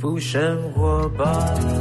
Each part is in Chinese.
福生活吧。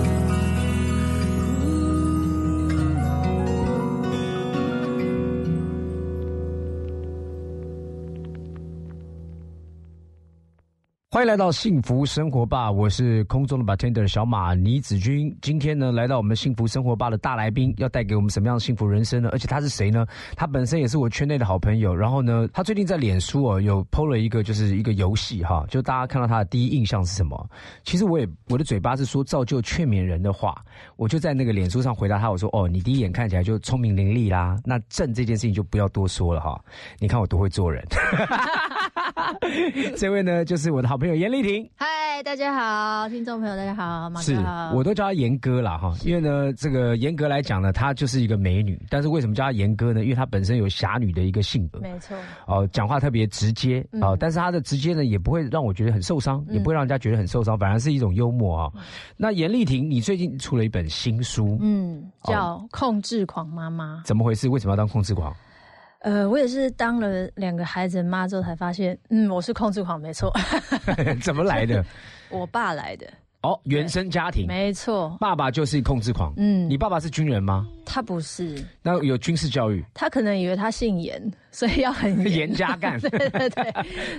欢迎来到幸福生活吧，我是空中的 bartender 小马倪子君。今天呢，来到我们幸福生活吧的大来宾，要带给我们什么样的幸福人生呢？而且他是谁呢？他本身也是我圈内的好朋友。然后呢，他最近在脸书哦，有 PO 了一个就是一个游戏哈，就大家看到他的第一印象是什么？其实我也我的嘴巴是说造就劝勉人的话，我就在那个脸书上回答他，我说哦，你第一眼看起来就聪明伶俐啦，那正这件事情就不要多说了哈。你看我多会做人。这位呢，就是我的好朋友严丽婷。嗨，大家好，听众朋友大家好，马是哥好。我都叫她严哥啦哈，因为呢，这个严格来讲呢，她就是一个美女。但是为什么叫她严哥呢？因为她本身有侠女的一个性格，没错，哦，讲话特别直接哦，但是她的直接呢，也不会让我觉得很受伤，也不会让人家觉得很受伤，反而是一种幽默啊。那严丽婷，你最近出了一本新书，嗯，叫《控制狂妈妈》。怎么回事？为什么要当控制狂？呃，我也是当了两个孩子的妈之后才发现，嗯，我是控制狂，没错。怎么来的？我爸来的。哦，原生家庭，没错，爸爸就是控制狂。嗯，你爸爸是军人吗？他不是。那有军事教育？他可能以为他姓严，所以要很严加干。对对对，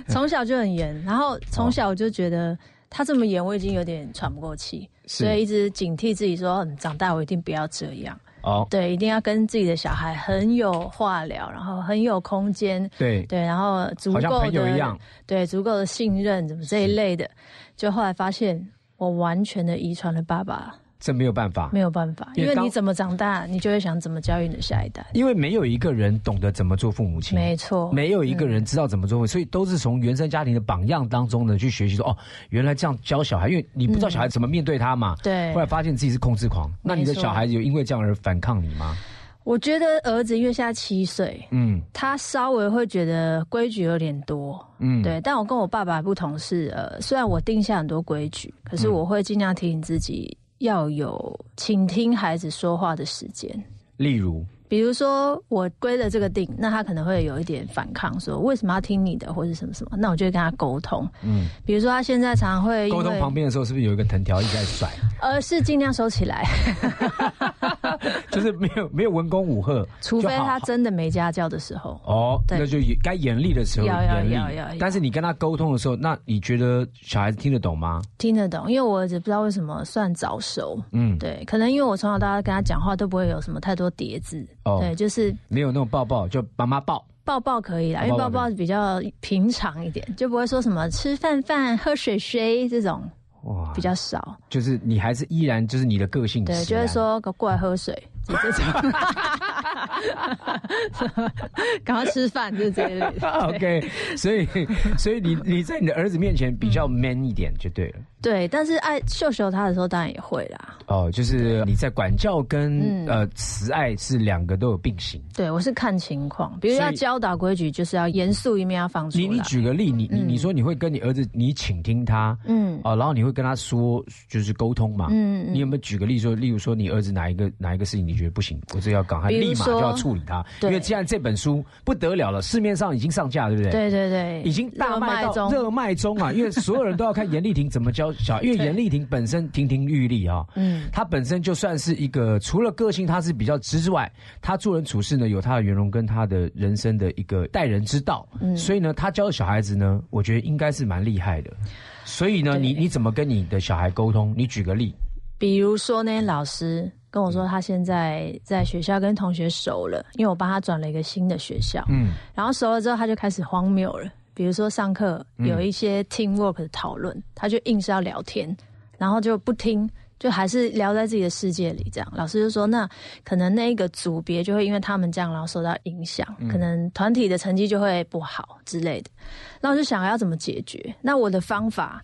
从小就很严，然后从小就觉得他这么严，我已经有点喘不过气，所以一直警惕自己说，长大我一定不要这样。哦，对，一定要跟自己的小孩很有话聊，然后很有空间，对。对，然后足够的对足够的信任，怎么这一类的，就后来发现我完全的遗传了爸爸。这没有办法，没有办法，因为你怎么长大，你就会想怎么教育你的下一代。因为没有一个人懂得怎么做父母亲，没错，没有一个人知道怎么做，所以都是从原生家庭的榜样当中呢去学习。说哦，原来这样教小孩，因为你不知道小孩怎么面对他嘛。对。后来发现自己是控制狂，那你的小孩有因为这样而反抗你吗？我觉得儿子因为现在七岁，嗯，他稍微会觉得规矩有点多，嗯，对。但我跟我爸爸不同是，呃，虽然我定下很多规矩，可是我会尽量提醒自己。要有倾听孩子说话的时间，例如，比如说我归了这个定，那他可能会有一点反抗，说为什么要听你的，或者什么什么，那我就会跟他沟通。嗯，比如说他现在常常会沟通旁边的时候，是不是有一个藤条一直在甩？而是尽量收起来，就是没有没有文功武赫，除非他真的没家教的时候。哦，那就该严厉的时候严厉。但是你跟他沟通的时候，那你觉得小孩子听得懂吗？听得懂，因为我儿子不知道为什么算早熟。嗯，对，可能因为我从小到大跟他讲话都不会有什么太多叠字。哦，对，就是没有那种抱抱，就妈妈抱。抱抱可以啦，因为抱抱比较平常一点，就不会说什么吃饭饭、喝水水这种。哇，比较少，就是你还是依然就是你的个性，对，就是说过来喝水。这种，赶快吃饭就是这类。OK，所以所以你你在你的儿子面前比较 man 一点就对了。对，但是爱秀秀他的时候当然也会啦。哦，就是你在管教跟呃慈爱是两个都有并行。对，我是看情况，比如要教导规矩，就是要严肃一面要放出来。你你举个例，你你你说你会跟你儿子你倾听他，嗯，哦，然后你会跟他说就是沟通嘛，嗯，你有没有举个例说，例如说你儿子哪一个哪一个事情你觉得不行，我这要赶快立马就要处理他，因为既然这本书不得了了，市面上已经上架，对不对？对对对，已经大卖到热卖中啊，因为所有人都要看严丽婷怎么教。小，因为严丽婷本身亭亭玉立啊，嗯，她本身就算是一个除了个性她是比较直之外，她做人处事呢有她的圆融跟她的人生的一个待人之道，嗯，所以呢，她教的小孩子呢，我觉得应该是蛮厉害的。所以呢，你你怎么跟你的小孩沟通？你举个例，比如说呢，老师跟我说他现在在学校跟同学熟了，因为我帮他转了一个新的学校，嗯，然后熟了之后他就开始荒谬了。比如说上课有一些 team work 的讨论，他就硬是要聊天，然后就不听，就还是聊在自己的世界里。这样老师就说，那可能那一个组别就会因为他们这样，然后受到影响，可能团体的成绩就会不好之类的。那我就想要怎么解决？那我的方法，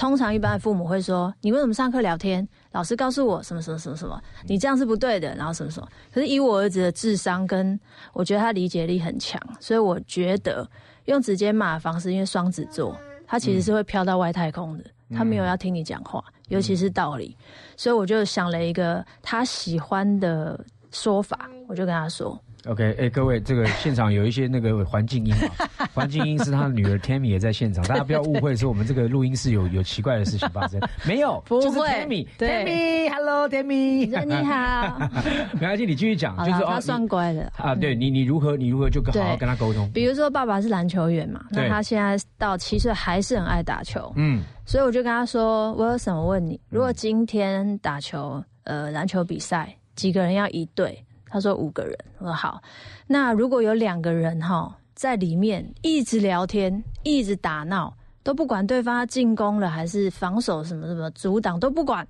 通常一般的父母会说，你为什么上课聊天？老师告诉我什么什么什么什么，你这样是不对的。然后什么什么？可是以我儿子的智商跟我觉得他理解力很强，所以我觉得。用直接骂的方式，因为双子座他其实是会飘到外太空的，他没有要听你讲话，尤其是道理，所以我就想了一个他喜欢的说法，我就跟他说：“ OK，哎，各位，这个现场有一些那个环境音嘛，环境音是他的女儿 Tammy 也在现场，大家不要误会说我们这个录音室有有奇怪的事情发生，没有，不会，Tammy，Tammy，Hello，Tammy，你好，没关系，你继续讲，就是他算乖的啊，对你，你如何，你如何就好好跟他沟通，比如说爸爸是篮球员嘛，那他现在到七岁还是很爱打球，嗯，所以我就跟他说，我有什么问你，如果今天打球，呃，篮球比赛几个人要一队？他说五个人，我说好。那如果有两个人哈在里面一直聊天，一直打闹，都不管对方进攻了还是防守什么什么阻挡都不管，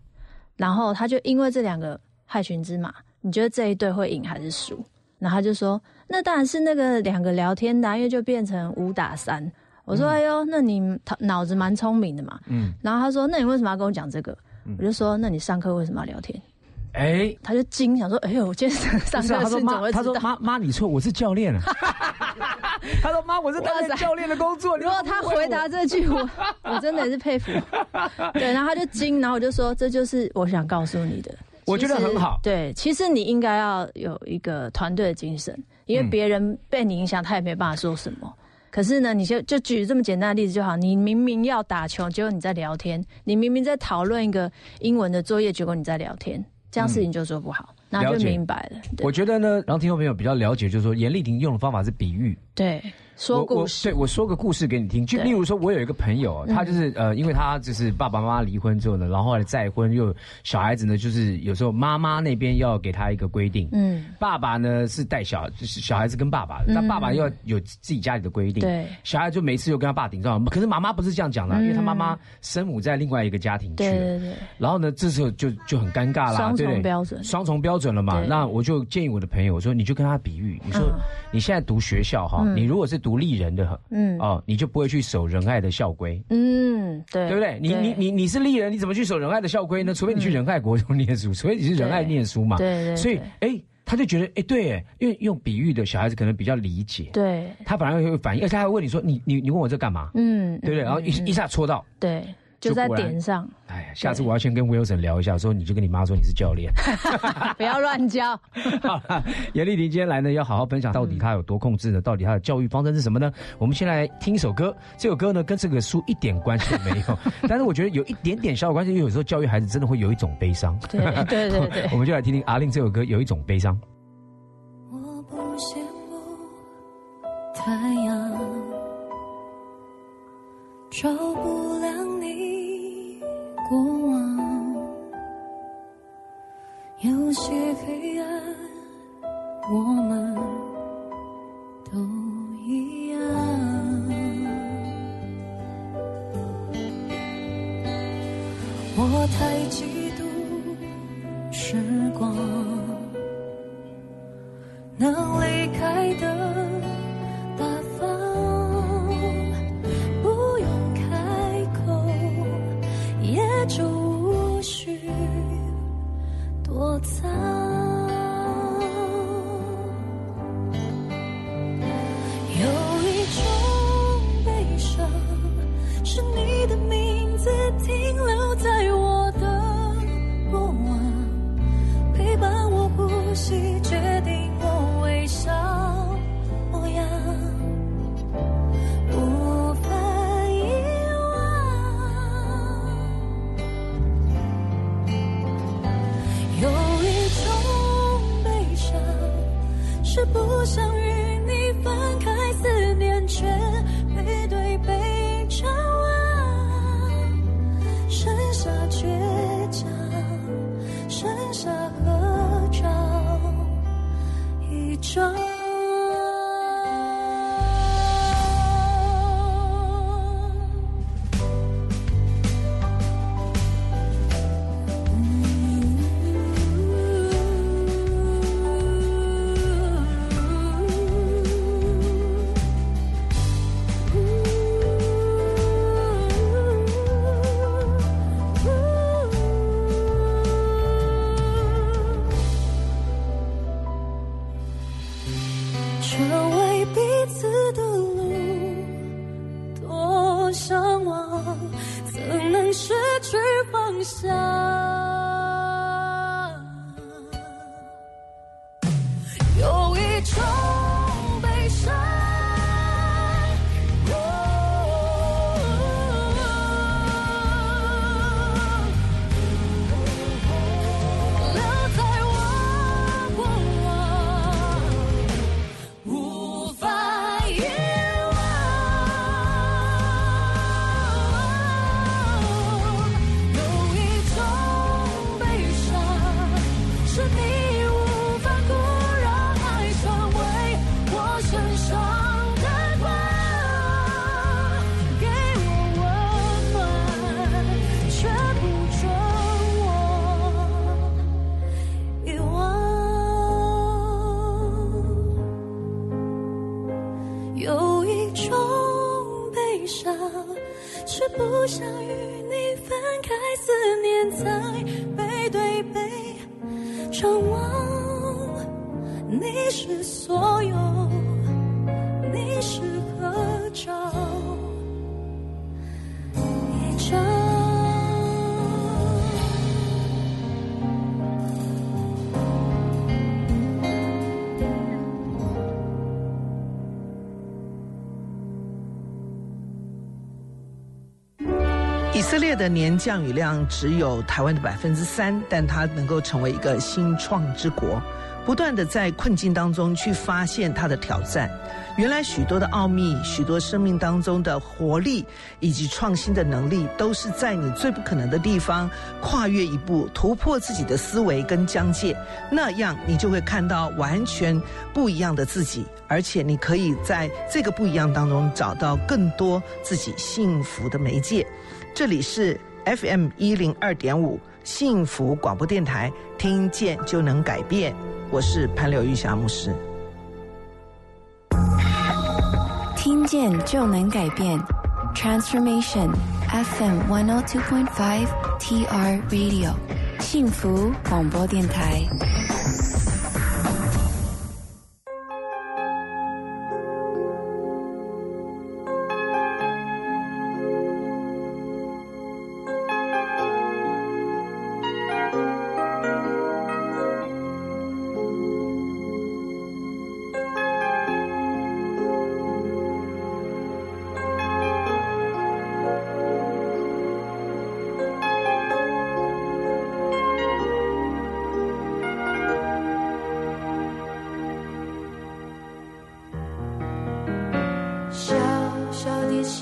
然后他就因为这两个害群之马，你觉得这一队会赢还是输？然后他就说，那当然是那个两个聊天的，因为就变成五打三。我说，哎呦，那你脑子蛮聪明的嘛。嗯。然后他说，那你为什么要跟我讲这个？我就说，那你上课为什么要聊天？哎，他就惊，想说：“哎呦，我今天上课是怎么他说：“妈 妈，你错，我是教练啊。他说：“妈，我是担任教练的工作。”如果他回答这句，我 我真的是佩服。对，然后他就惊，然后我就说：“这就是我想告诉你的。”我觉得很好。对，其实你应该要有一个团队的精神，因为别人被你影响，他也没办法说什么。可是呢，你就就举这么简单的例子就好。你明明要打球，结果你在聊天；你明明在讨论一个英文的作业，结果你在聊天。这样事情就做不好，那就明白了。我觉得呢，让听众朋友比较了解，就是说严丽婷用的方法是比喻。对。说故事，对我说个故事给你听。就例如说，我有一个朋友，他就是呃，因为他就是爸爸妈妈离婚之后呢，然后后来再婚，又小孩子呢，就是有时候妈妈那边要给他一个规定，嗯，爸爸呢是带小，就是小孩子跟爸爸，那爸爸要有自己家里的规定，对，小孩就每次又跟他爸顶撞，可是妈妈不是这样讲的，因为他妈妈生母在另外一个家庭去了，对对对，然后呢，这时候就就很尴尬啦，双重标准，双重标准了嘛。那我就建议我的朋友，我说你就跟他比喻，你说你现在读学校哈，你如果是读立人的。嗯哦，你就不会去守仁爱的校规。嗯，对，对不对？你你你你是立人，你怎么去守仁爱的校规呢？除非你去仁爱国中念书，除非你是仁爱念书嘛。对对。所以，哎，他就觉得，哎，对，哎，因为用比喻的小孩子可能比较理解。对。他反而会反应，而且他还问你说，你你你问我这干嘛？嗯，对不对？然后一一下戳到。对。就在点上。哎，下次我要先跟 Wilson 聊一下，说你就跟你妈说你是教练，不要乱教。好了，严丽婷今天来呢，要好好分享到底她有多控制呢？到底她的教育方针是什么呢？我们先来听一首歌，这首歌呢跟这个书一点关系都没有，但是我觉得有一点点小小关系，因为有时候教育孩子真的会有一种悲伤。对对对对，我们就来听听阿令这首歌，有一种悲伤。我不羡慕太阳，照不。过往有些黑暗，我们都一样。我太嫉妒时光能离开的。有一你是所有，你是合照一张。以色列的年降雨量只有台湾的百分之三，但它能够成为一个新创之国，不断的在困境当中去发现它的挑战。原来许多的奥秘，许多生命当中的活力以及创新的能力，都是在你最不可能的地方跨越一步，突破自己的思维跟疆界，那样你就会看到完全不一样的自己，而且你可以在这个不一样当中找到更多自己幸福的媒介。这里是 FM 一零二点五幸福广播电台，听见就能改变。我是潘柳玉霞牧师。听见就能改变，Transformation FM one o two point five TR Radio 幸福广播电台。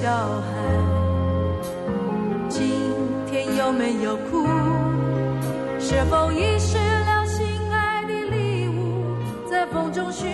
小孩。今天有没有哭？是否遗失了心爱的礼物？在风中寻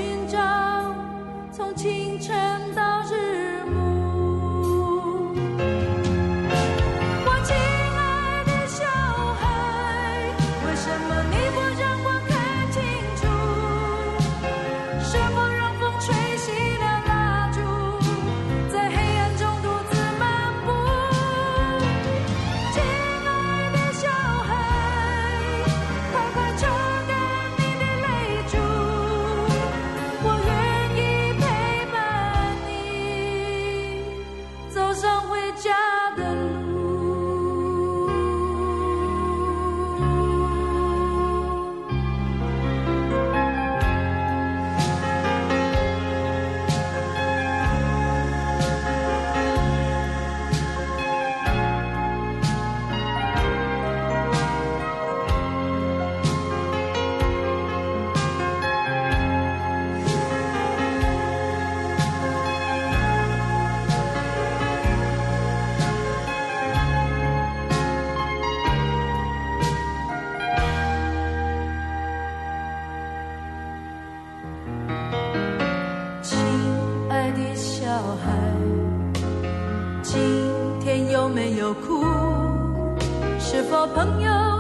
没有哭是否朋友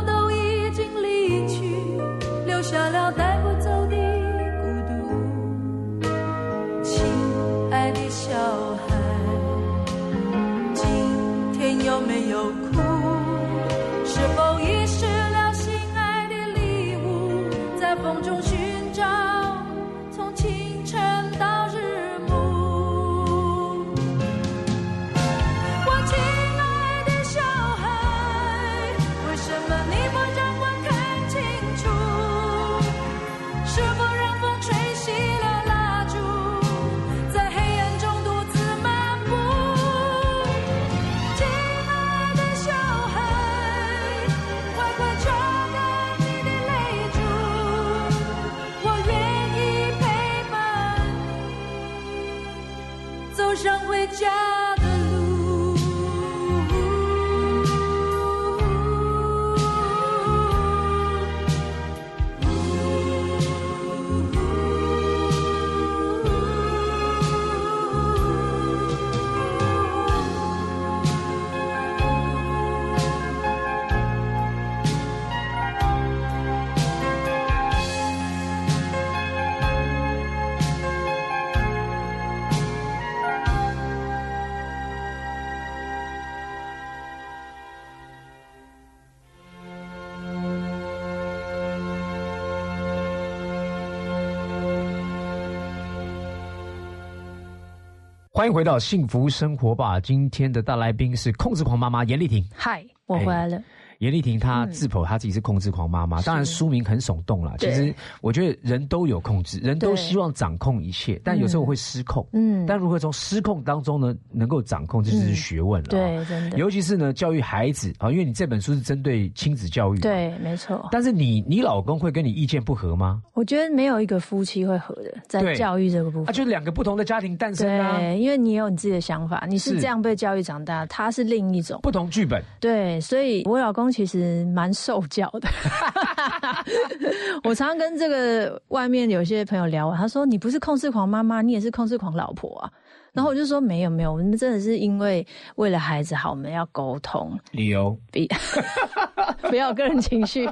欢迎回到幸福生活吧！今天的大来宾是控制狂妈妈严丽婷。嗨，我回来了。严丽婷她自剖她自己是控制狂妈妈，当然书名很耸动了。其实我觉得人都有控制，人都希望掌控一切，但有时候会失控。嗯，但如何从失控当中呢，能够掌控，这就是学问了。对，真的。尤其是呢，教育孩子啊，因为你这本书是针对亲子教育。对，没错。但是你你老公会跟你意见不合吗？我觉得没有一个夫妻会合的，在教育这个部分。啊，就是两个不同的家庭诞生啊。对，因为你有你自己的想法，你是这样被教育长大，他是另一种不同剧本。对，所以我老公其实蛮。受教的，我常常跟这个外面有些朋友聊，他说：“你不是控制狂妈妈，你也是控制狂老婆啊。”然后我就说：“没有没有，我们真的是因为为了孩子好，我们要沟通。理由 比 不要个人情绪。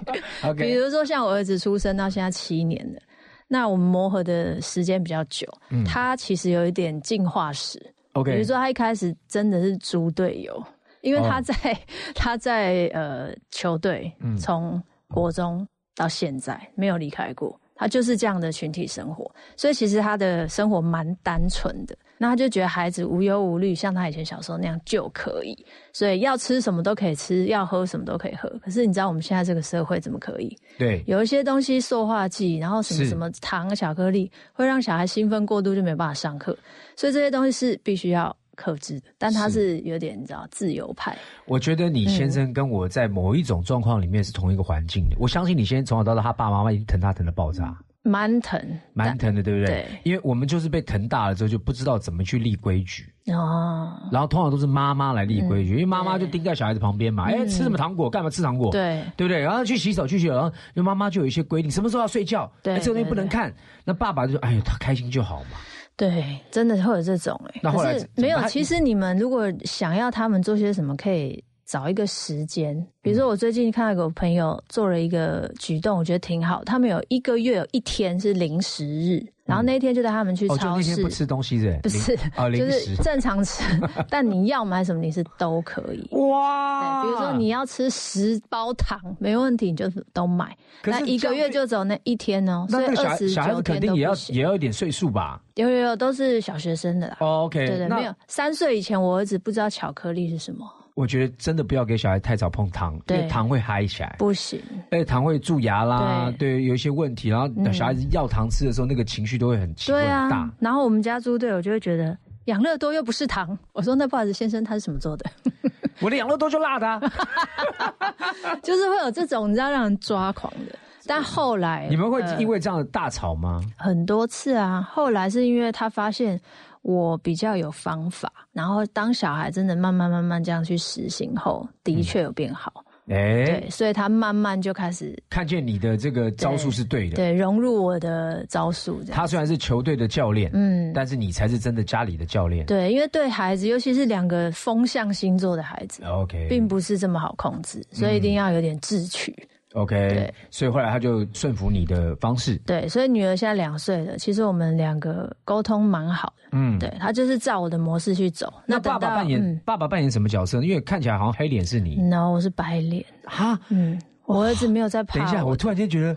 比如说像我儿子出生到现在七年了，那我们磨合的时间比较久，他其实有一点进化史。OK，比如说他一开始真的是猪队友。”因为他在他在呃球队，从国中到现在没有离开过，他就是这样的群体生活，所以其实他的生活蛮单纯的。那他就觉得孩子无忧无虑，像他以前小时候那样就可以，所以要吃什么都可以吃，要喝什么都可以喝。可是你知道我们现在这个社会怎么可以？对，有一些东西塑化剂，然后什么什么糖、巧克力，会让小孩兴奋过度，就没办法上课。所以这些东西是必须要。克制的，但他是有点你知道自由派。我觉得你先生跟我在某一种状况里面是同一个环境的。我相信你先生从小到大，他爸爸妈妈已经疼他疼的爆炸，蛮疼，蛮疼的，对不对？对，因为我们就是被疼大了之后，就不知道怎么去立规矩哦。然后通常都是妈妈来立规矩，因为妈妈就盯在小孩子旁边嘛。哎，吃什么糖果？干嘛吃糖果？对，对不对？然后去洗手，去洗手，然后因为妈妈就有一些规定，什么时候要睡觉？对，这个东西不能看。那爸爸就说：“哎呦，他开心就好嘛。”对，真的会有这种哎，可是没有。其实你们如果想要他们做些什么，可以找一个时间。比如说，我最近看到一个朋友做了一个举动，我觉得挺好。他们有一个月有一天是零食日。然后那一天就带他们去超市，不吃东西的，不是，就是正常吃，但你要买什么零食都可以。哇！对，比如说你要吃十包糖，没问题，你就都买。那一个月就走那一天哦，所以二十九天定也要也要一点岁数吧？有有有，都是小学生的啦。OK，对对，没有三岁以前，我儿子不知道巧克力是什么。我觉得真的不要给小孩太早碰糖，因为糖会嗨起来，不行。而且糖会蛀牙啦，对，有一些问题。然后小孩子要糖吃的时候，那个情绪都会很对啊。大。然后我们家猪队友就会觉得养乐多又不是糖。我说那不好意思，先生，他是什么做的？我的养乐多就辣的，就是会有这种你知道让人抓狂的。但后来你们会因为这样大吵吗？很多次啊。后来是因为他发现。我比较有方法，然后当小孩真的慢慢慢慢这样去实行后，的确有变好。哎，对，所以他慢慢就开始看见你的这个招数是对的，对，融入我的招数。他虽然是球队的教练，嗯，但是你才是真的家里的教练。对，因为对孩子，尤其是两个风象星座的孩子，OK，并不是这么好控制，所以一定要有点智取。OK，对，所以后来他就顺服你的方式。对，所以女儿现在两岁了，其实我们两个沟通蛮好的。嗯，对，他就是照我的模式去走。那爸爸扮演爸爸扮演什么角色？因为看起来好像黑脸是你。No，我是白脸。哈，嗯，我儿子没有在怕。等一下，我突然间觉得。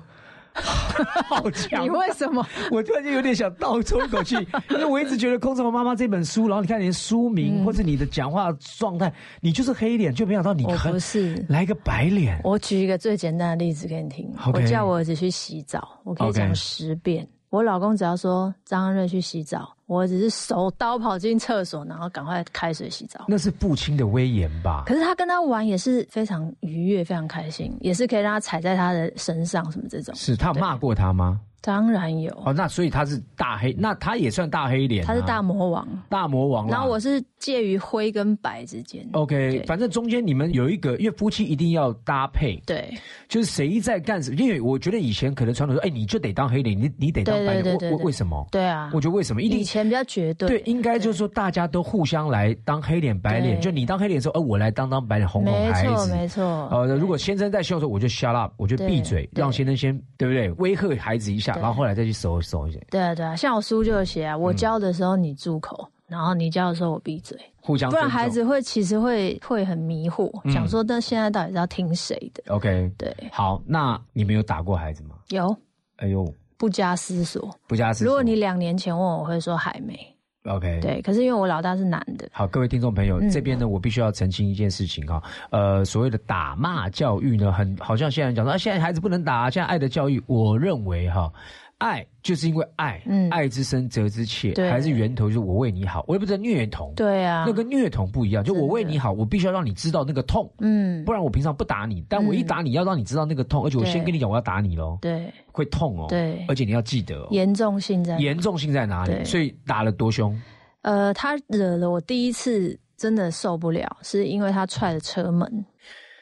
好强！你为什么？我突然间有点想倒抽一口气，因为我一直觉得《空中妈妈》这本书，然后你看连书名或者你的讲话状态，你就是黑脸，就没想到你不是来个白脸。我举一个最简单的例子给你听，我叫我儿子去洗澡，我可以讲十遍。我老公只要说张安瑞去洗澡，我只是手刀跑进厕所，然后赶快开水洗澡。那是父亲的威严吧？可是他跟他玩也是非常愉悦、非常开心，也是可以让他踩在他的身上什么这种。是他骂过他吗？当然有，哦，那所以他是大黑，那他也算大黑脸、啊，他是大魔王，大魔王。然后我是介于灰跟白之间。OK，反正中间你们有一个，因为夫妻一定要搭配，对就是谁在干什么。因为我觉得以前可能传统说，哎，你就得当黑脸，你你得当白脸，为为什么？对啊，我觉得为什么一定以前比较绝对，对，应该就是说大家都互相来当黑脸白脸，就你当黑脸的时候，呃，我来当当白脸，哄哄没孩子。错没错。呃，如果先生在笑的时候，我就 shut up，我就闭嘴，让先生先对不对？威吓孩子一下，对然后后来再去搜搜一些，对啊对啊，像我书就有写啊，嗯我教的时候你住口，然后你教的时候我闭嘴，互相不然孩子会其实会会很迷惑，嗯想说那现在到底是要听谁的？OK。对，好，那你们有打过孩子吗？有哎呦，不加思索。不加思索。如果你两年前问我，我会说还没。OK，对，可是因为我老大是男的，好，各位听众朋友，嗯。这边呢，我必须要澄清一件事情哈。呃，所谓的打骂教育呢，很好像现在讲说，啊，现在孩子不能打，现在爱的教育，我认为哈，爱就是因为爱，嗯爱之深责之切，对还是源头就是我为你好，我也不知道虐童，对啊，那跟虐童不一样，就我为你好，我必须要让你知道那个痛，嗯不，然我平常不打你，但我一打你要让你知道那个痛，而且我先跟你讲我要打你喽，对会痛哦，对而且你要记得哦，严重性在哪严重性在哪里？所以打了多凶？呃，他惹了我第一次真的受不了，是因为他踹了车门。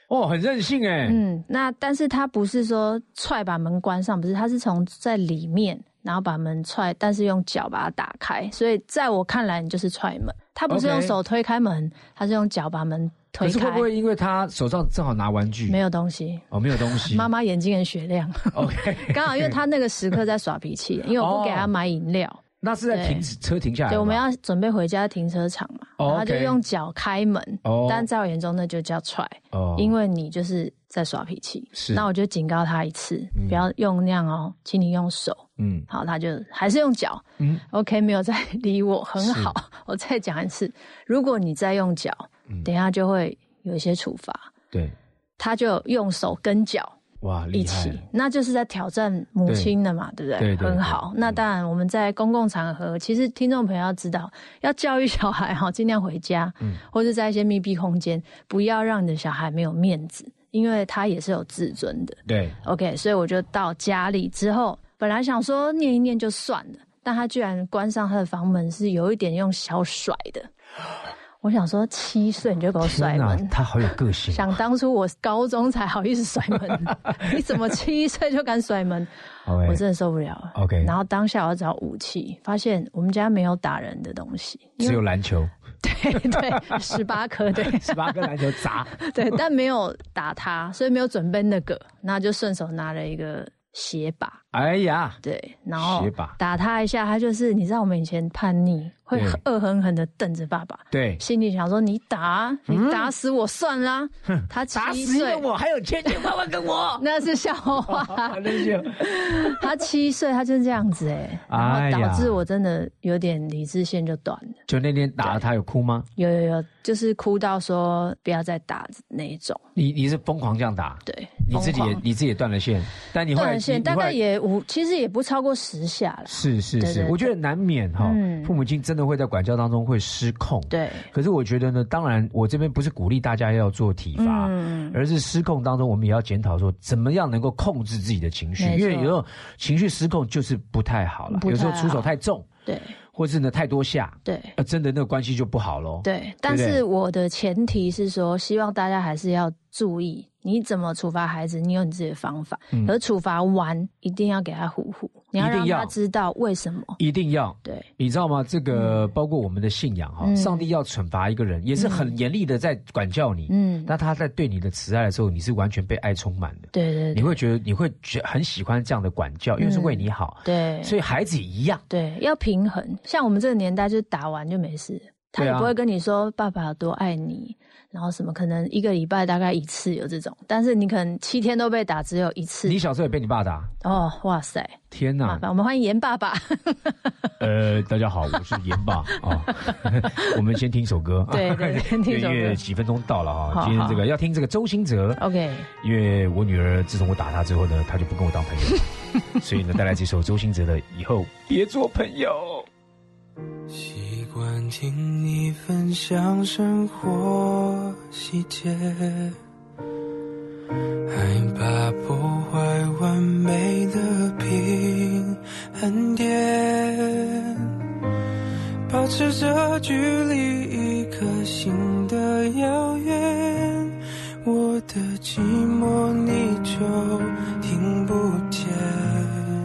哦，很任性哎，嗯，那但是他不是说踹把门关上，不是，他是从在里面，然后把门踹，但是用脚把它打开。所以在我看来，你就是踹门。他不是用手推开门，他是用脚把门推开。可是会不会因为他手上正好拿玩具？没有东西？哦，没有东西。妈妈眼睛很雪亮，OK，刚好因为他那个时刻在耍脾气，因为我不给他买饮料。那是在停车停下来对，我们要准备回家停车场嘛，哦然后他就用脚开门，哦。但在我眼中那就叫踹，哦。因为你就是在耍脾气。是。那我就警告他一次，不要用那样哦，请你用手。嗯。好，他就还是用脚。嗯。OK，没有再理我，很好。我再讲一次，如果你再用脚，嗯。等一下就会有一些处罚。对，他就用手跟脚哇，一起，那就是在挑战母亲的嘛，对不对？对对很好。那当然，我们在公共场合，其实听众朋友要知道，要教育小孩哈，尽量回家，嗯或者在一些密闭空间，不要让你的小孩没有面子，因为他也是有自尊的。对，OK，所以我就到家里之后，本来想说念一念就算了，但他居然关上他的房门，是有一点用小甩的。我想说，七岁你就给我甩门，他好有个性。想当初我高中才好意思甩门，你怎么七岁就敢甩门我真的受不了了。OK 然后当下我要找武器，发现我们家没有打人的东西，只有篮球，对对，十八颗对 十八个篮球砸。对，但没有打他，所以没有准备那个，那就顺手拿了一个鞋把，哎呀，对，然后鞋把打他一下，他就是你知道我们以前叛逆会恶狠狠的瞪着爸爸，对，心里想说你打啊你打死我算啦，他嗯打七岁。死我，还有千千万万跟我。那是笑话，他七岁，他就是这样子哎、然后导致我真的有点理智线就断了。就那天打了他有哭吗？有有有，就是哭到说不要再打那一种。你你是疯狂这样打，对，你自己也你自己也断了线，但你后来线大概也五，其实也不超过十下了。是是是，我觉得难免哈嗯，父母亲真的会在管教当中会失控。对，可是我觉得呢，当然我这边不是鼓励大家要做体罚，嗯，而是失控当中，我们也要检讨说，怎么样能够控制自己的情绪，因为有时候情绪失控就是不太好了，有时候出手太重，对。或是呢太多下，对。呃，真的那个关系就不好喽。对。但是我的前提是说，希望大家还是要注意，你怎么处罚孩子，你有你自己的方法。嗯而处罚完一定要给他唬唬，你要让他知道为什么。一定要。对你知道吗？这个包括我们的信仰哈，嗯上帝要惩罚一个人，也是很严厉的在管教你。嗯，但他在对你的慈爱的时候，你是完全被爱充满的。对对对你会觉得你会觉很喜欢这样的管教，因为是为你好。对，所以孩子也一样。对，要平衡。像我们这个年代，就是打完就没事，他也不会跟你说爸爸有多爱你，然后什么可能一个礼拜大概一次有这种，但是你可能七天都被打，只有一次。你小时候也被你爸打？哦，哇塞，天哪！我们欢迎严爸爸。呃，大家好，我是严爸啊。我们先听首歌。对对对听首歌因为几分钟到了啊。今天这个要听这个周兴哲，OK，因为我女儿自从我打她之后呢，她就不跟我当朋友，所以呢，带来这首周兴哲的《以后别做朋友》。不管听你分享生活细节。害怕破坏完美的平衡点保持着距离一颗心的遥远我的寂寞你就听不见。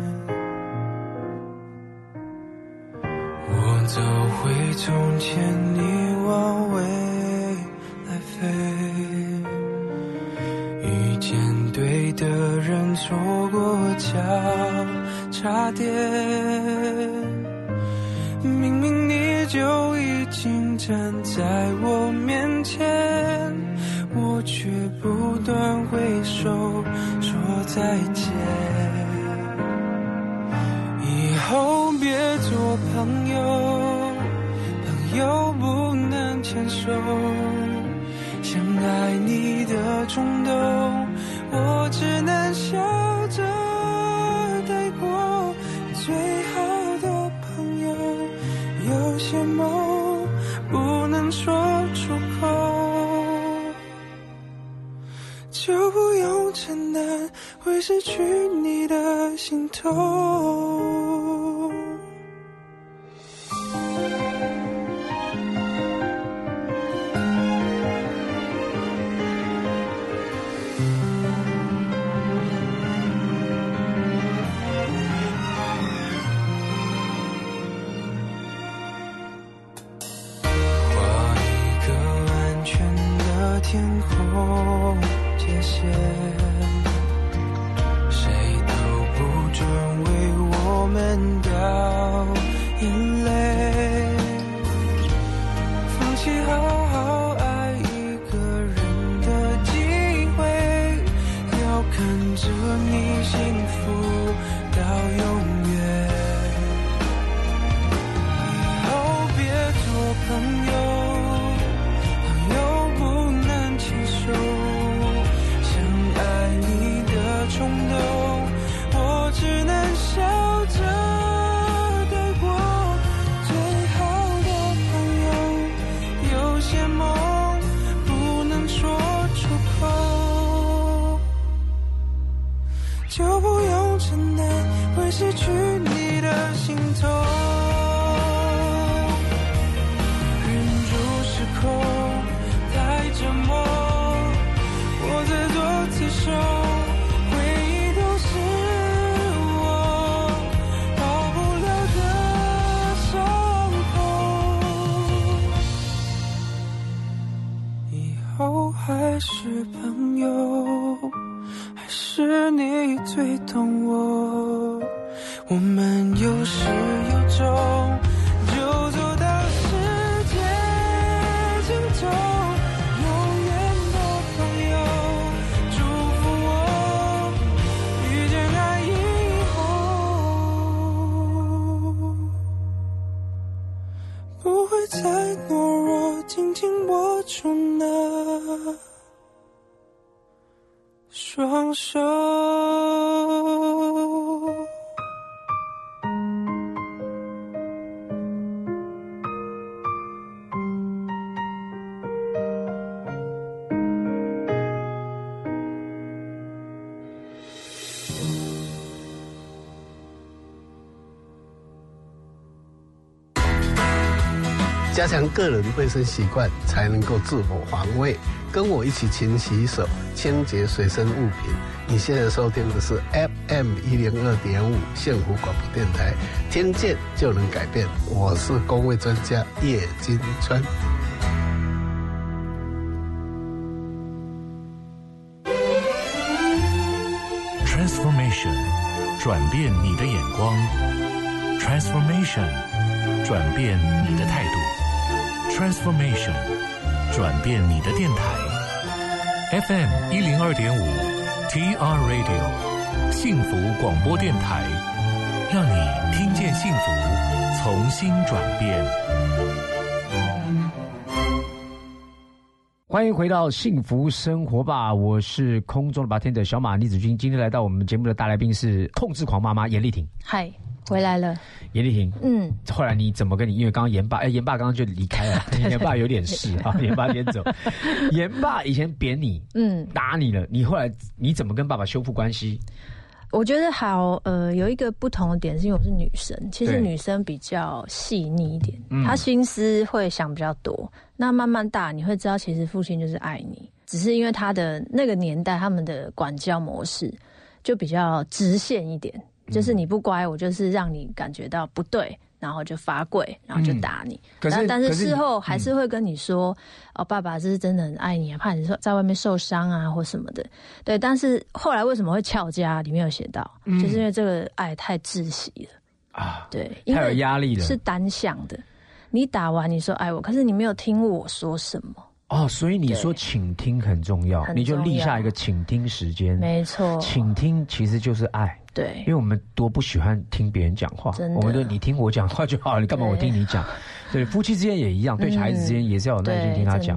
找回从前，你往未来飞，遇见对的人，错过交叉点。明明你就已经站在我面前，我却不断挥手说再见。冲动，我只能笑着带过。最好的朋友。有些梦不能说出口，就不用承担会失去你的心痛。加强个人卫生习惯，才能够自我防卫。跟我一起勤洗手，清洁随身物品。你现在收听的是 FM 一零二点五幸福广播电台，听见就能改变。我是公卫专家叶金川。Transformation，转变你的眼光。Transformation，转变你的态度。Transformation，转变你的电台，FM 一零二点五，TR Radio，幸福广播电台，让你听见幸福，重新转变。欢迎回到幸福生活吧，我是空中的白天的小马李子君，今天来到我们节目的大来宾是控制狂妈妈严丽婷。嗨。回来了，严丽婷。嗯，后来你怎么跟你？因为刚刚严爸，哎，严爸刚刚就离开了，严爸有点事啊，严爸先走。严爸以前扁你，嗯，打你了，你后来你怎么跟爸爸修复关系？我觉得好，呃，有一个不同的点是因为我是女生，其实女生比较细腻一点，嗯她心思会想比较多。那慢慢大，你会知道，其实父亲就是爱你，只是因为他的那个年代，他们的管教模式就比较直线一点，嗯就是你不乖，我就是让你感觉到不对，然后就罚跪，然后就打你。可是但但是事后还是会跟你说，哦，爸爸这是真的很爱你啊，怕你说在外面受伤啊或什么的。对，但是后来为什么会翘家？里面有写到，就是因为这个爱太窒息了啊，对，因太有为压力了是单向的。你打完你说爱我，可是你没有听我说什么。哦，所以你说对倾听很重要，很你就立下一个倾听时间。没错，倾听其实就是爱，对因为我们多不喜欢听别人讲话我们就你听我讲话就好了，你干嘛我听你讲？对，夫妻之间也一样，对孩子之间也是要有耐心对，听他讲。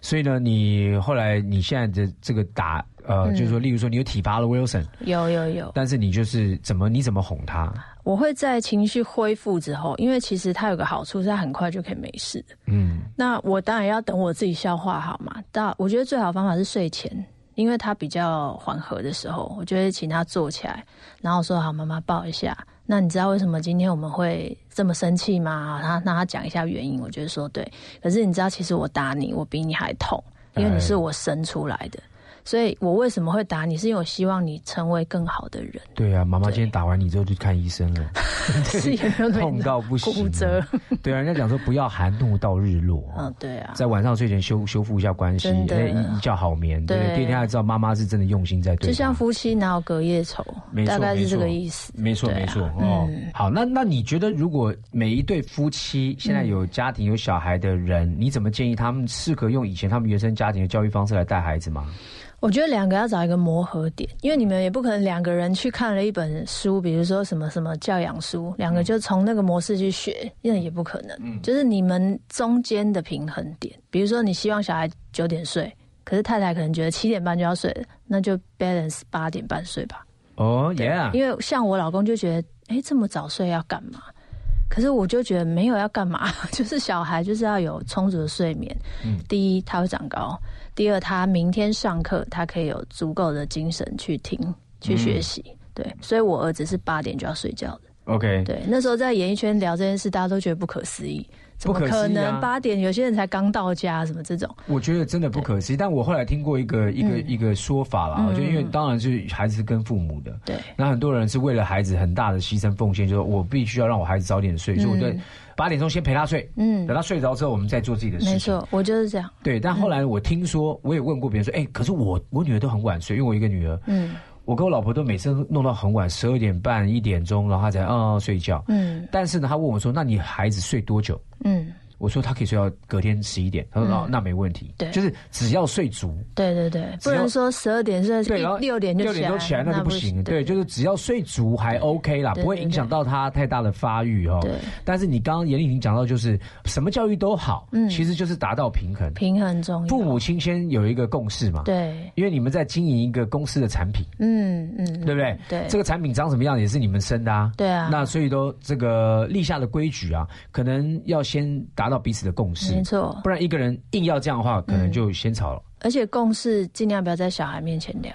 所以呢，你后来你现在的这个打呃，嗯就是说，例如说你有体罚了 Wilson，有有有。但是你就是怎么你怎么哄他？我会在情绪恢复之后，因为其实他有个好处是它很快就可以没事。嗯，那我当然要等我自己消化好嘛。但我觉得最好的方法是睡前，因为他比较缓和的时候，我就会请他坐起来，然后说：“好，妈妈抱一下。”那你知道为什么今天我们会这么生气吗？然后让他讲一下原因。我觉得说对，可是你知道，其实我打你，我比你还痛，因为你是我生出来的。所以我为什么会打你？是因为我希望你成为更好的人。对啊，妈妈今天打完你之后就去看医生了，是也没有痛到不行，骨折。对啊，人家讲说不要含怒到日落。嗯，对啊，在晚上睡前修修复一下关系，一一觉好眠，对第二天才知道妈妈是真的用心在对。就像夫妻哪有隔夜仇没，错大概是这个意思。没错，没错哦。嗯好，那那你觉得，如果每一对夫妻现在有家庭、有小孩的人，你怎么建议他们适合用以前他们原生家庭的教育方式来带孩子吗？我觉得两个要找一个磨合点，因为你们也不可能两个人去看了一本书，比如说什么什么教养书，两个就从那个模式去学，那也不可能。就是你们中间的平衡点，比如说你希望小孩九点睡，可是太太可能觉得七点半就要睡了，那就 balance 八点半睡吧。哦、对 y e a h 因为像我老公就觉得，哎，这么早睡要干嘛？可是我就觉得没有要干嘛，就是小孩就是要有充足的睡眠。嗯第一，他会长高；第二，他明天上课他可以有足够的精神去听、去学习。对，所以我儿子是八点就要睡觉的。OK，对，那时候在演艺圈聊这件事，大家都觉得不可思议，怎么不可啊可能八点有些人才刚到家，什么这种？我觉得真的不可思议。但我后来听过一个一个、一个说法啦，嗯就因为当然是孩子是跟父母的，对，那很多人是为了孩子很大的牺牲奉献，就是我必须要让我孩子早点睡，所以我在八点钟先陪他睡，嗯等他睡着之后，我们再做自己的事情。没错，我就是这样。对，但后来我听说，我也问过别人说，哎、可是我我女儿都很晚睡，因为我一个女儿，嗯我跟我老婆都每次弄到很晚，十二点半、一点钟，然后她才嗯睡觉。嗯但是呢，她问我说，那你孩子睡多久？嗯，我说他可以睡到隔天十一点，他说、哦那没问题，对。就是只要睡足，对对对，不能说十二点睡，对，然后一六点就六点都起来那就不行，对，就是只要睡足还 OK 啦，不会影响到他太大的发育哦。对。但是你刚刚严丽婷讲到，就是什么教育都好，嗯。其实就是达到平衡。平衡重要。父母亲先有一个共识嘛，，对，因为你们在经营一个公司的产品，嗯嗯，对不对？对，这个产品长什么样也是你们生的啊。对啊，那所以都这个立下的规矩啊，可能要先达到彼此的共识没，错不。然一个人硬要这样的话，可能就先吵了。而且共识尽量不要在小孩面前聊，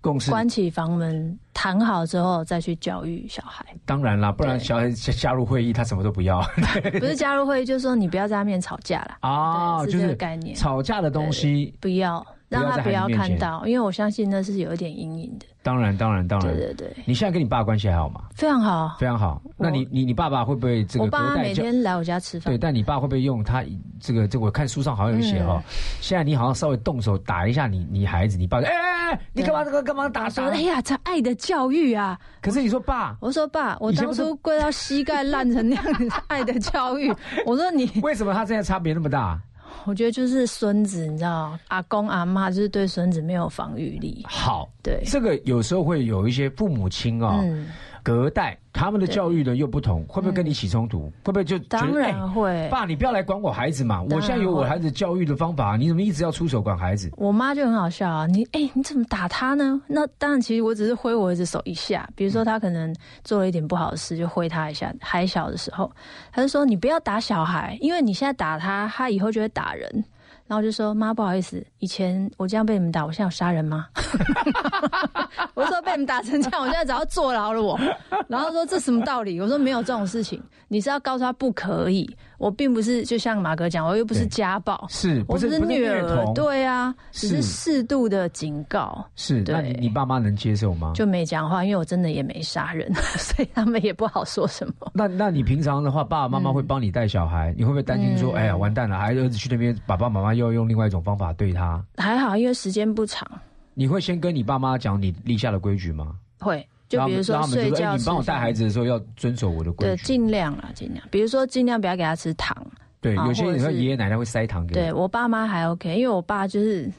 共识关起房门谈好之后再去教育小孩。当然啦，不然小孩加加入会议，他什么都不要 不是加入会议，就是说你不要在他面吵架啦，啊，就是概念吵架的东西。不要让他不要看到，因为我相信那是有一点阴影的。当然，当然，当然。对对对，你现在跟你爸关系还好吗？非常好。非常好。那你你你爸爸会不会这个我爸妈隔代教？每天来我家吃饭对，，但你爸会不会用他这个这个？我看书上好像有写哈，嗯现在你好像稍微动手打一下你你孩子，你爸就哎哎哎，你干嘛这个干嘛打哎呀，这爱的教育啊！可是你说爸，我说爸，我当初跪到膝盖烂成那样子，爱的教育。我说你，为什么他现在差别那么大？我觉得就是孙子，你知道，阿公阿妈就是对孙子没有防御力。好，对，这个有时候会有一些父母亲啊、嗯，隔代他们的教育呢又不同，会不会跟你起冲突？会不会就当然会。爸，你不要来管我孩子嘛！我现在有我孩子教育的方法，你怎么一直要出手管孩子？我妈就很好笑啊，你哎、你怎么打他呢？那当然，其实我只是挥我儿子手一下，比如说他可能做了一点不好的事，就挥他一下。还小的时候，他就说你不要打小孩，因为你现在打他，他以后就会打人。然后我就说妈，不好意思，以前我这样被你们打，我现在有杀人吗？我说被你们打成这样，我现在只要坐牢了我。然后说这什么道理？我说没有这种事情，你是要告诉他不可以。我并不是就像马哥讲，我又不是家暴，是我是不是虐儿，童？对啊，只是是适度的警告。是，那你爸妈能接受吗？就没讲话，因为我真的也没杀人，所以他们也不好说什么。那那你平常的话，爸爸妈妈会帮你带小孩，你会不会担心说，嗯哎呀，完蛋了，孩子儿子去那边，爸爸妈妈又要用另外一种方法对他？还好，因为时间不长，你会先跟你爸妈讲你立下的规矩吗？会就比如让说你帮我带孩子，的时候要遵守我的规对，矩。尽量啊，尽量。比如说尽量不要给他吃糖。对，啊有些人说或者是爷爷奶奶会塞糖给我。对我爸妈还 OK，因为我爸就是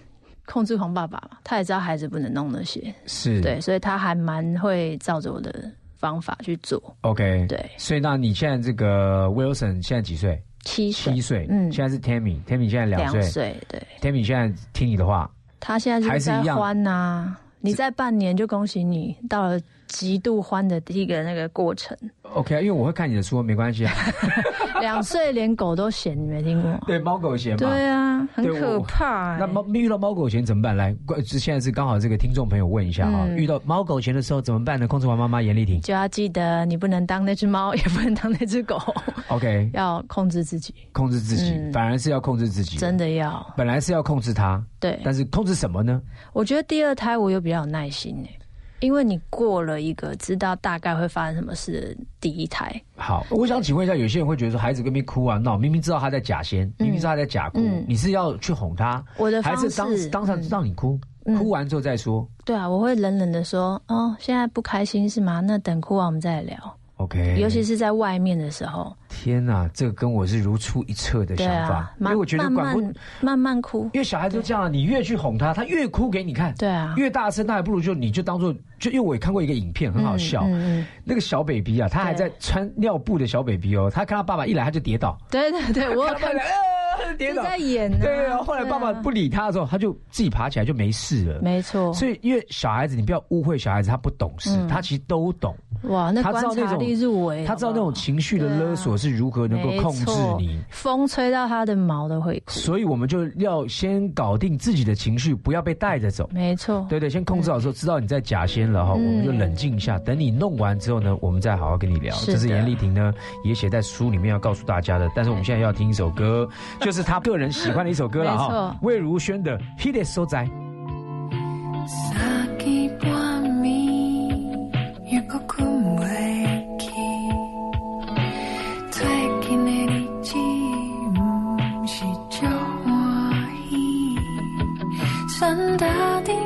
控制狂爸爸嘛，他也知道孩子不能弄那些，是，对，所以他还蛮会照着我的方法去做。，OK，对所以那你现在这个 Wilson 现在几岁？七岁，七岁。嗯现在是 Tammy，Tammy 现在两岁。岁，对，Tammy 现在听你的话，他现在是还是在欢呐、你在半年就恭喜你到了极度欢的第一个那个过程。OK，因为我会看你的书，没关系啊。两岁连狗都嫌，你没听过？对，猫狗嫌嘛。对啊，很可怕、欸。那猫遇到猫狗嫌怎么办？来，关现在是刚好这个听众朋友问一下啊，嗯遇到猫狗嫌的时候怎么办呢？控制完妈妈严丽婷就要记得，你不能当那只猫，也不能当那只狗，，OK，要控制自己，控制自己，嗯反而是要控制自己，真，的要。本来是要控制它，对，但是控制什么呢？我觉得第二胎我又比较有耐心呢、因为你过了一个知道大概会发生什么事的第一胎，好，我想请问一下，有些人会觉得说孩子跟边哭啊闹，明明知道他在假先，明明知道他在假哭，嗯。你是要去哄他，我的还方式是当当场嗯。让你哭，嗯。哭完之后再说？对啊，我会冷冷的说，哦，现在不开心是吗？那等哭完我们再聊。？OK，尤其是在外面的时候，天哪，这个跟我是如出一辙的想法。啊，，因为我觉得慢管不，慢慢慢哭，因为小孩子都这样啊，你越去哄他，他越哭给你看，对啊，越大声，那还不如就你就当做就因为我也看过一个影片，很好笑。嗯嗯那个小 baby 啊，他还在穿尿布的小 baby 哦，他看到爸爸一来他就跌倒，对对对，我有 看看他爸来，呃，跌倒，在演、啊，对，啊后后来爸爸不理他的时候，他就自己爬起来就没事了。没错，所以，因为小孩子，你不要误会小孩子，他不懂事，嗯。他其实都懂，哇，那他知道那种观察力入围，他知道那种情绪的勒索是如何能够控制你。风吹到他的毛都会哭，所以我们就要先搞定自己的情绪，不要被带着走。没错，对对，先控制好之后，知道你在假先了哈，嗯我们就冷静一下。等你弄完之后呢，我们再好好跟你聊。是这是严丽婷呢也写在书里面要告诉大家的。但是我们现在要听一首歌，就是他个人喜欢的一首歌了哈，魏如萱的《Hit It 所在》。分大地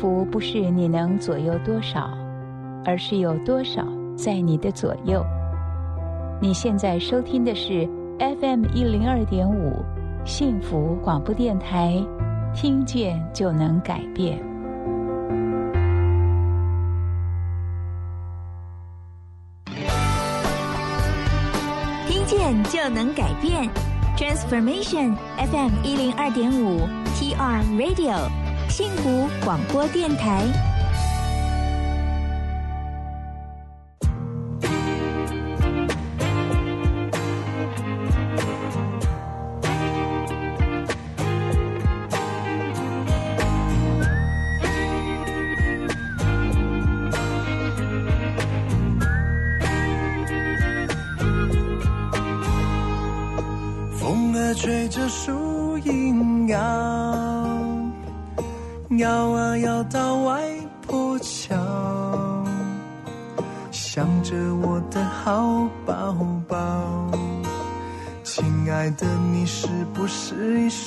福不是你能左右多少，而是有多少在你的左右。你现在收听的是 FM 一零二点五幸福广播电台，听见就能改变。听见就能改变，Transformation FM 一零二点五 TR Radio。幸福广播电台。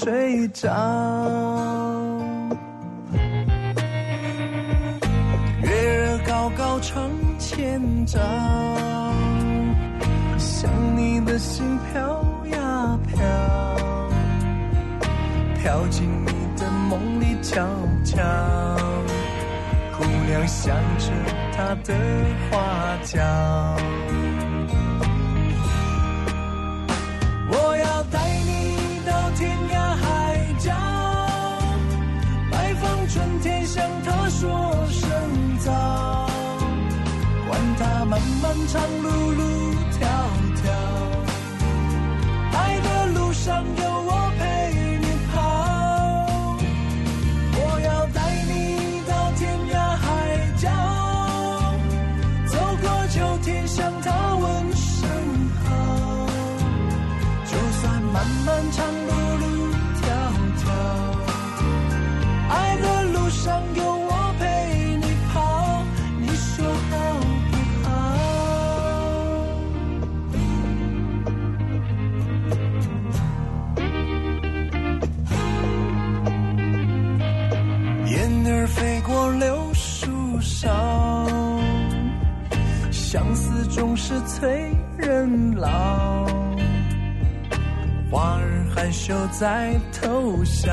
睡着，月儿高高成千丈，想你的心飘呀飘，飘进你的梦里悄悄。姑娘想着他的花轿。长路路。总是催人老，花儿含羞在偷笑，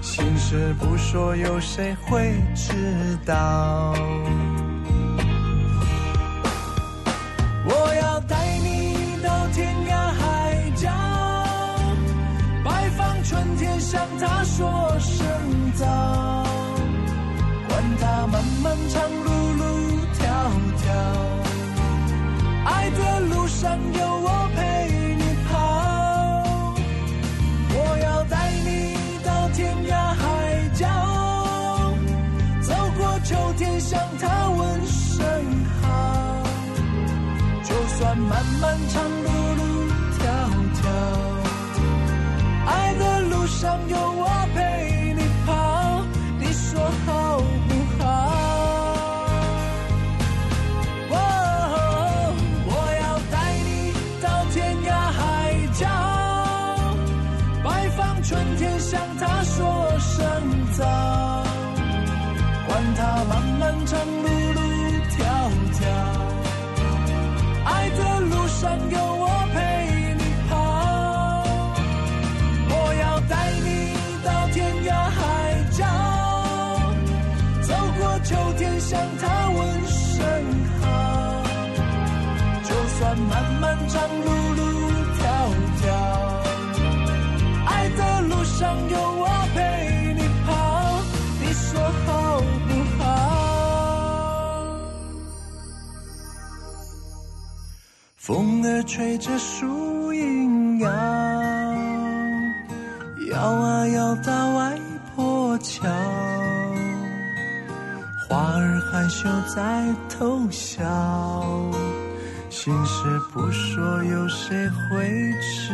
心事不说，有谁会知道？我要带你到天涯海角，拜访春天，向他说声早，管他漫漫长路路迢迢。爱的路上有我陪你跑，我要带你到天涯海角，走过秋天向他问声好。就算漫漫长路路迢迢，爱的路上有风儿吹着树影摇，摇啊摇到外婆桥。花儿害羞在偷笑，心事不说，有谁会知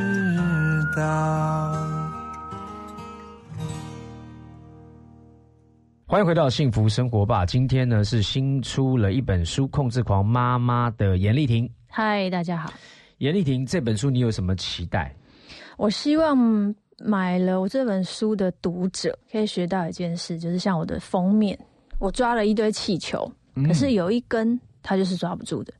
道？欢迎回到幸福生活吧。今天呢是新出了一本书《控制狂妈妈》的严丽婷。嗨，大家好。严丽婷，这本书你有什么期待？我希望买了我这本书的读者可以学到一件事，就是像我的封面。我抓了一堆气球，可是有一根它就是抓不住的。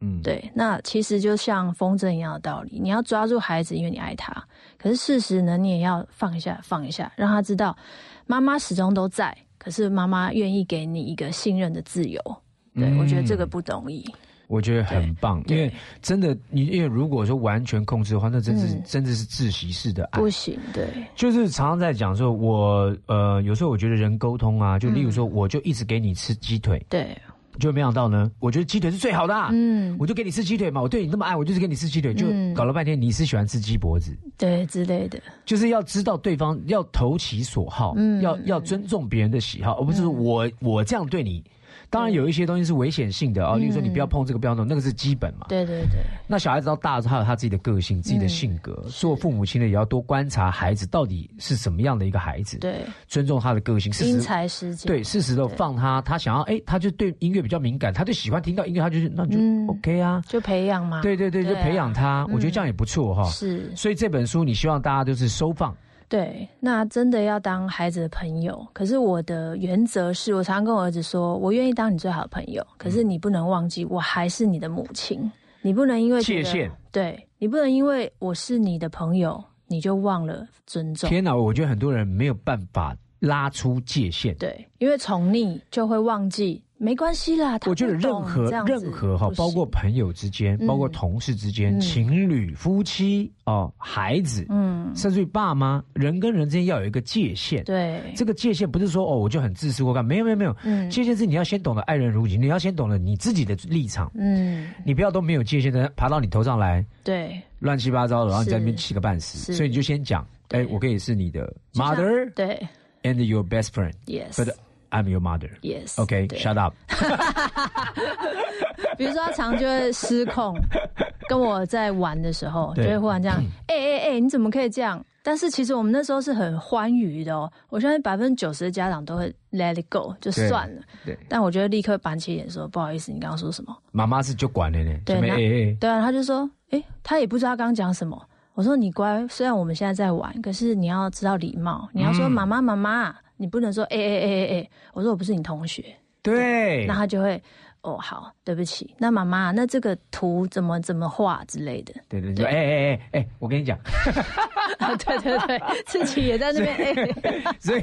嗯，对，那其实就像风筝一样的道理，你要抓住孩子，因为你爱他。可是事实呢，你也要放一下，放一下，让他知道妈妈始终都在。可是妈妈愿意给你一个信任的自由。对我觉得这个不容易。我觉得很棒，因为真的，你因为如果说完全控制的话，那真是真的是窒息式的爱，不行。对，就是常常在讲说，我呃，有时候我觉得人沟通啊，就例如说，我就一直给你吃鸡腿，对，就没想到呢，我觉得鸡腿是最好的，嗯，我就给你吃鸡腿嘛，我对你那么爱，我就是给你吃鸡腿，就搞了半天，你是喜欢吃鸡脖子，对之类的，就是要知道对方要投其所好，嗯，要要尊重别人的喜好，而不是我我这样对你。当然有一些东西是危险性的哦，例如说你不要碰这个，不要弄，那个是基本嘛。对对对。那小孩子到大之后，他有他自己的个性、自己的性格。做父母亲的也要多观察孩子到底是什么样的一个孩子。对。尊重他的个性，因材施教。对，适时的放他，他想要哎，他就对音乐比较敏感，他就喜欢听到音乐，他就是那就 OK 啊，就培养嘛。对对对，就培养他，我觉得这样也不错哈。是。所以这本书，你希望大家都是收放。对，那真的要当孩子的朋友。可是我的原则是我常常跟我儿子说，我愿意当你最好的朋友。可是你不能忘记，我还是你的母亲。你不能因为界限，对你不能因为我是你的朋友，你就忘了尊重。天哪，我觉得很多人没有办法拉出界限。对，因为宠溺就会忘记。没关系啦，我觉得任何任何哈，包括朋友之间，包括同事之间，情侣、夫妻哦，孩子，嗯，甚至于爸妈，人跟人之间要有一个界限。对，这个界限不是说哦，我就很自私或干，没有没有没有，嗯，界限是你要先懂得爱人如己，你要先懂得你自己的立场，嗯，你不要都没有界限的爬到你头上来，对，乱七八糟的，然后你在那边气个半死，所以你就先讲，哎，我可以是你的 mother，对，and your best friend，yes。I'm your mother. Yes. OK. Shut up. 比如说，他常就会失控，跟我在玩的时候，就会忽然这样，哎哎哎，你怎么可以这样？但是其实我们那时候是很欢愉的哦。我相信百分之九十的家长都会 let it go，就算了。对。但我觉得立刻板起脸说：“不好意思，你刚刚说什么？”妈妈是就管的呢。对。对啊，他就说：“哎，他也不知道刚刚讲什么。”我说：“你乖，虽然我们现在在玩，可是你要知道礼貌，你要说妈妈妈妈。”你不能说哎哎哎哎哎，我说我不是你同学，对，那他就会哦好，对不起，那妈妈，那这个图怎么怎么画之类的，对对对，哎哎哎哎，我跟你讲，对对对，自己也在那边，所以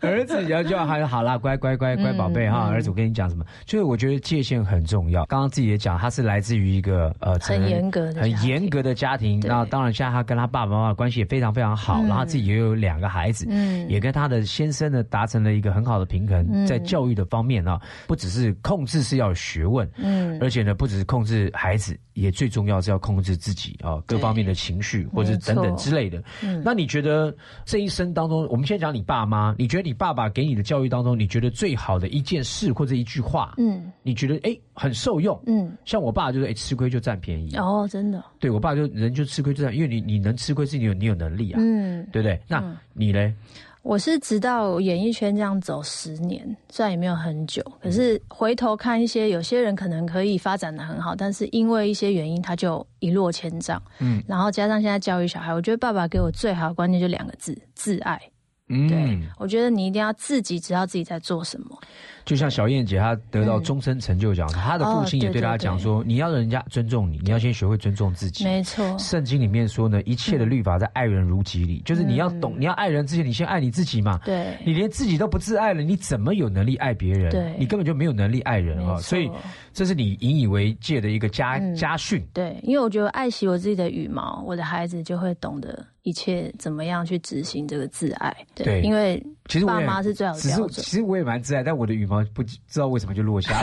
儿子要叫他好啦，乖乖乖乖宝贝哈，儿子我跟你讲什么，就是我觉得界限很重要。刚刚自己也讲，他是来自于一个呃很严格的很严格的家庭，那当然现在他跟他爸爸妈妈关系也非常非常好，然后自己也有两个孩子，嗯，也跟他的先生呢达成了一个很好的平衡，在教育的方面呢，不只是控制是要有学问，嗯，而且呢不只是控制孩子，也最重要是要控制自己啊各方面的情绪或者等等之类的。嗯。那你觉得这一生当中，我们先讲你爸妈，你觉得你爸爸给你的教育当中，你觉得最好的一件事或者一句话，嗯，你觉得哎很受用，嗯，像我爸就是哎吃亏就占便宜，哦，真的，对我爸就人就吃亏就占，因为你你能吃亏是你有你有能力啊，嗯，对不对？那你嘞？我是直到演艺圈这样走十年，虽然也没有很久，可是回头看一些有些人可能可以发展的很好，但是因为一些原因他就一落千丈。嗯，然后加上现在教育小孩，我觉得爸爸给我最好的观念就两个字：自爱。嗯，对，我觉得你一定要自己知道自己在做什么。就像小燕姐，她得到终身成就奖，她的父亲也对她讲说：“你要人家尊重你，你要先学会尊重自己。”没错。圣经里面说呢，一切的律法在爱人如己里，就是你要懂，你要爱人之前，你先爱你自己嘛。对。你连自己都不自爱了，你怎么有能力爱别人？对。你根本就没有能力爱人啊！所以这是你引以为戒的一个家家训。对，因为我觉得爱惜我自己的羽毛，我的孩子就会懂得一切怎么样去执行这个自爱。对，因为其实爸妈是最好的标准。其实我也蛮自爱，但我的羽毛不知道为什么就落下。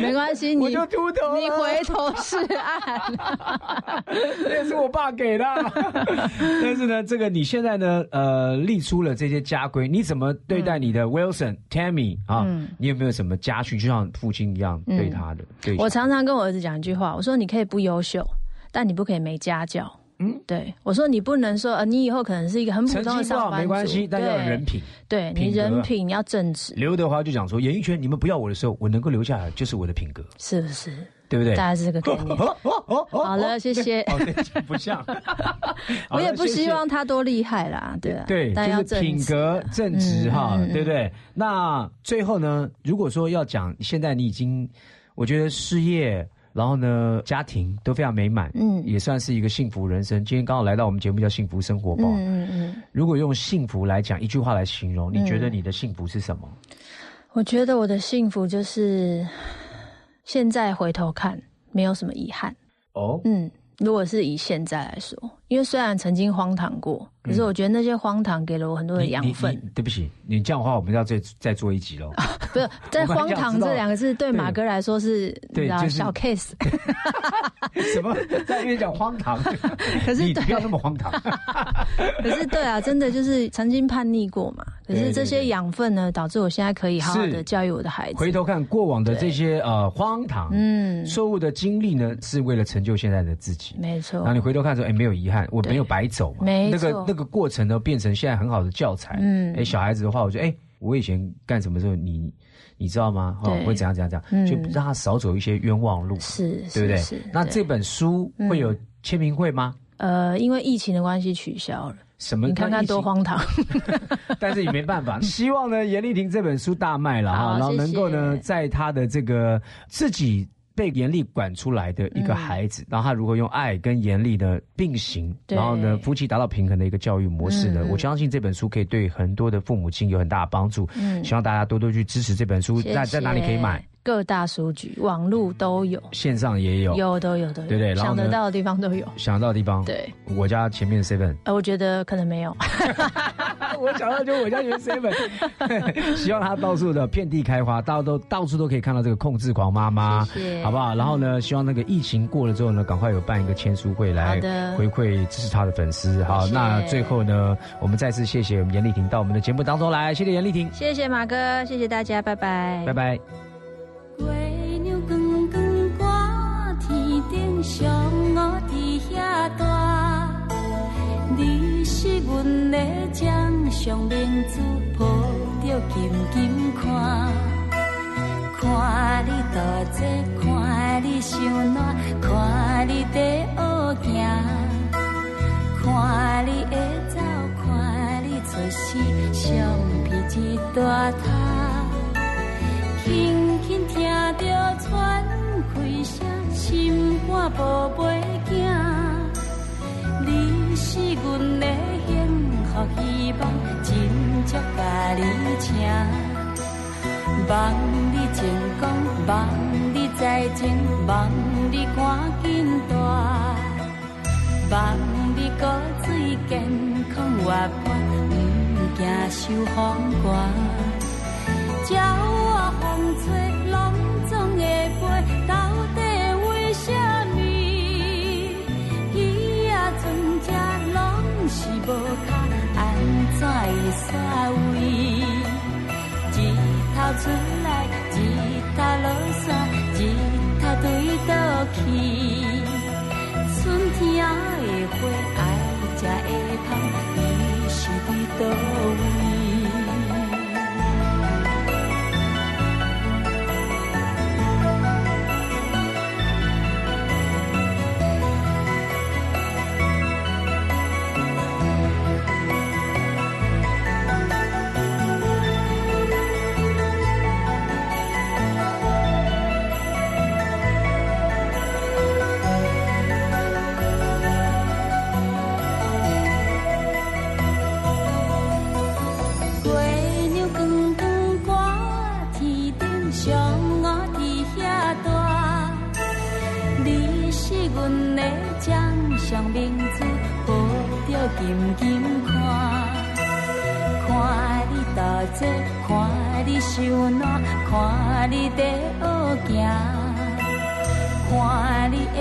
没关系，你就秃头，你回头是岸。那是我爸给的。但是呢，这个你现在呢，呃，立出了这些家规，你怎么对待你的 Wilson、Tammy 啊？你有没有什么家训，就像父亲一样对他的？对，我常常跟我儿子讲一句话，我说你可以不优秀，但你不可以没家教。嗯，对，我说你不能说，呃，你以后可能是一个很普通的上班族，没关系，但要人品，对你人品你要正直。刘德华就讲说，演艺圈你们不要我的时候，我能够留下来就是我的品格，是不是？对不对？大概是这个概念。好了，谢谢。不像，我也不希望他多厉害啦，对啊，对，就是品格正直哈，对不对？那最后呢，如果说要讲，现在你已经，我觉得事业。然后呢，家庭都非常美满，嗯，也算是一个幸福人生。今天刚好来到我们节目叫《幸福生活报》，嗯嗯。如果用幸福来讲一句话来形容，你觉得你的幸福是什么？我觉得我的幸福就是现在回头看，没有什么遗憾。哦，嗯。如果是以现在来说，因为虽然曾经荒唐过，可是我觉得那些荒唐给了我很多的养分。对不起，你这样的话，我们要再再做一集喽。不是，在荒唐这两个字对马哥来说是对小 case。什么在那边讲荒唐？可是你不要那么荒唐。可是对啊，真的就是曾经叛逆过嘛。可是这些养分呢，导致我现在可以好好的教育我的孩子。回头看过往的这些呃荒唐，嗯，错误的经历呢，是为了成就现在的自己。没错。然后你回头看说，哎，没有遗憾，我没有白走。没。那个那个过程呢，变成现在很好的教材。嗯。哎，小孩子的话，我觉得，哎，我以前干什么时候，你你知道吗？哦，会怎样怎样怎样，就让他少走一些冤枉路。是，对不对？是。那这本书会有签名会吗？呃，因为疫情的关系取消了。什么？你看看多荒唐！但是也没办法。希望呢，严丽婷这本书大卖了哈，然后能够呢，在他的这个自己被严厉管出来的一个孩子，然后他如何用爱跟严厉的并行，然后呢，夫妻达到平衡的一个教育模式呢？我相信这本书可以对很多的父母亲有很大的帮助。嗯，希望大家多多去支持这本书。在在哪里可以买？各大书局、网络都有，线上也有，有都有都有，对对？想得到的地方都有，想得到的地方，对。我家前面 seven，呃，我觉得可能没有。我想到就我家前面 seven，希望它到处的遍地开花，大家都到处都可以看到这个控制狂妈妈，好不好？然后呢，希望那个疫情过了之后呢，赶快有办一个签书会来回馈支持他的粉丝。好，那最后呢，我们再次谢谢我们严丽婷到我们的节目当中来，谢谢严丽婷，谢谢马哥，谢谢大家，拜拜，拜拜。上我伫遐住，你是阮的掌上明珠，抱着紧紧看。看你大姐，看你伤暖，看你在学行，看你会走，看你出世，橡皮一大塔，轻轻听着喘开声。心肝宝贝囝，是阮的幸福希望，真正甲你请。望你成功，望你再前，望你赶紧大，望你骨髓健康活泼，不惊受风寒。鸟我风吹，拢总会飞。是无脚，安怎会煞位？日头出来，日头落山，日头对倒去。春天的花爱食会香，伊是伫倒位？掌上明珠，抱着紧紧看。看你大坐，看你受难，看你在学行，看你会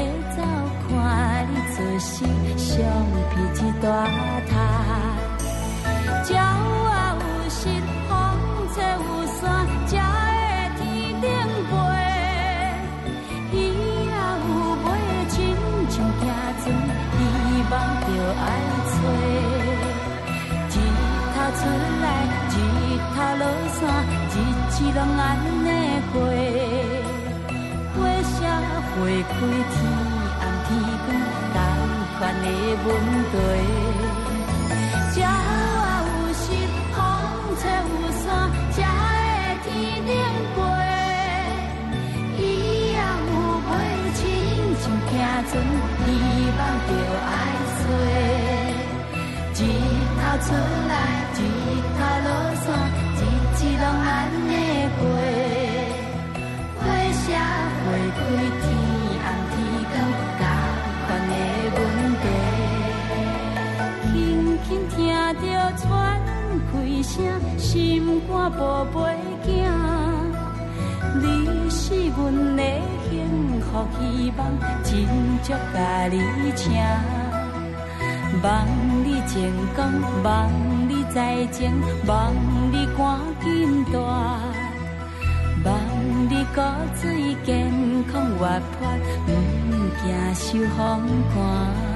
山，日子拢安尼过。火车会开，天暗天光，同款的问题。鸟啊有翅，风吹有伞，才会天顶飞。鱼啊有尾，亲像行船，希望着爱找。日头出来。日头落山是拢安尼过，花谢花开，天暗天光，同款的问题。轻轻听着喘气声，心肝宝贝惊，你是阮的幸福希望，真足甲你请，望你成功，望。在前，望你赶紧大，望你骨髓健康活泼，唔惊受风寒。